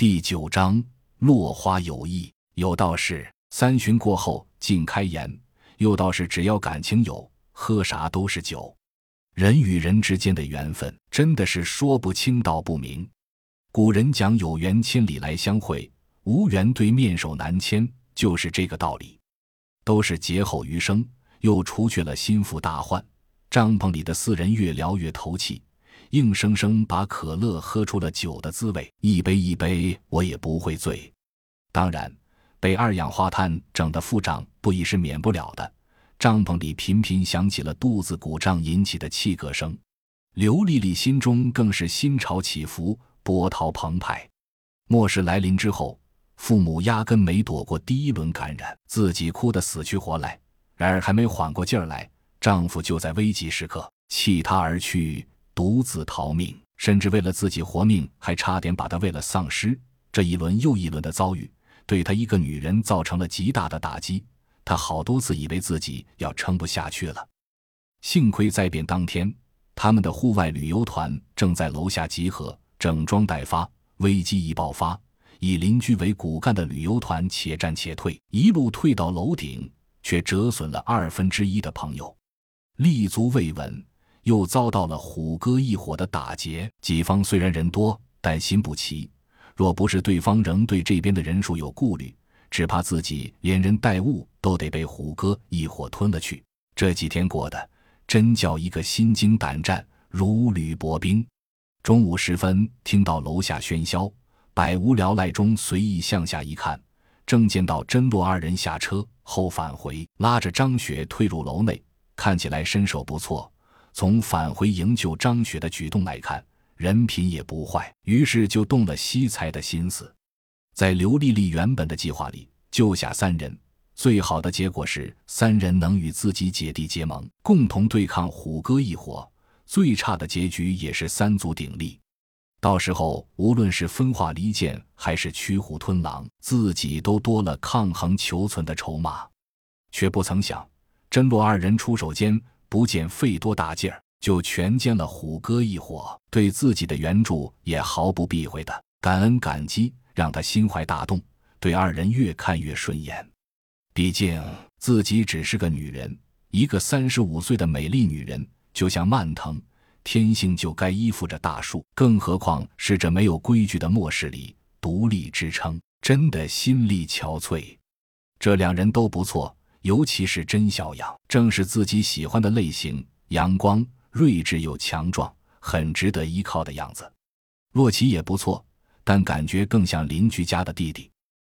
第九章落花有意，有道是三巡过后尽开颜，有道是只要感情有，喝啥都是酒。人与人之间的缘分真的是说不清道不明。古人讲有缘千里来相会，无缘对面手难牵，就是这个道理。都是劫后余生，又除去了心腹大患。帐篷里的四人越聊越投气，硬生生把可乐喝出了酒的滋味。一杯一杯，我也不会醉。当然，被二氧化碳整的腹胀不已是免不了的。帐篷里频频响起了肚子鼓胀引起的气嗝声，刘丽丽心中更是心潮起伏，波涛澎湃。末世来临之后，父母压根没躲过第一轮感染，自己哭得死去活来。然而还没缓过劲儿来。丈夫就在危急时刻弃她而去，独自逃命，甚至为了自己活命，还差点把她喂了丧尸。这一轮又一轮的遭遇，对她一个女人造成了极大的打击。她好多次以为自己要撑不下去了。幸亏灾变当天，他们的户外旅游团正在楼下集合，整装待发。危机一爆发，以邻居为骨干的旅游团且战且退，一路退到楼顶，却折损了二分之一的朋友。立足未稳，又遭到了虎哥一伙的打劫。己方虽然人多，但心不齐。若不是对方仍对这边的人数有顾虑，只怕自己连人带物都得被虎哥一伙吞了去。这几天过得真叫一个心惊胆战，如履薄冰。中午时分，听到楼下喧嚣，百无聊赖中随意向下一看，正见到甄洛二人下车后返回，拉着张雪退入楼内。看起来身手不错，从返回营救张雪的举动来看，人品也不坏。于是就动了惜才的心思，在刘丽丽原本的计划里，救下三人，最好的结果是三人能与自己姐弟结盟，共同对抗虎哥一伙；最差的结局也是三足鼎立。到时候无论是分化离间，还是驱虎吞狼，自己都多了抗衡求存的筹码。却不曾想。真洛二人出手间，不见费多大劲儿，就全歼了虎哥一伙。对自己的援助也毫不避讳的感恩感激，让他心怀大动，对二人越看越顺眼。毕竟自己只是个女人，一个三十五岁的美丽女人，就像蔓藤，天性就该依附着大树。更何况是这没有规矩的末世里独立支撑，真的心力憔悴。这两人都不错。尤其是甄小养，正是自己喜欢的类型，阳光、睿智又强壮，很值得依靠的样子。洛奇也不错，但感觉更像邻居家的弟弟。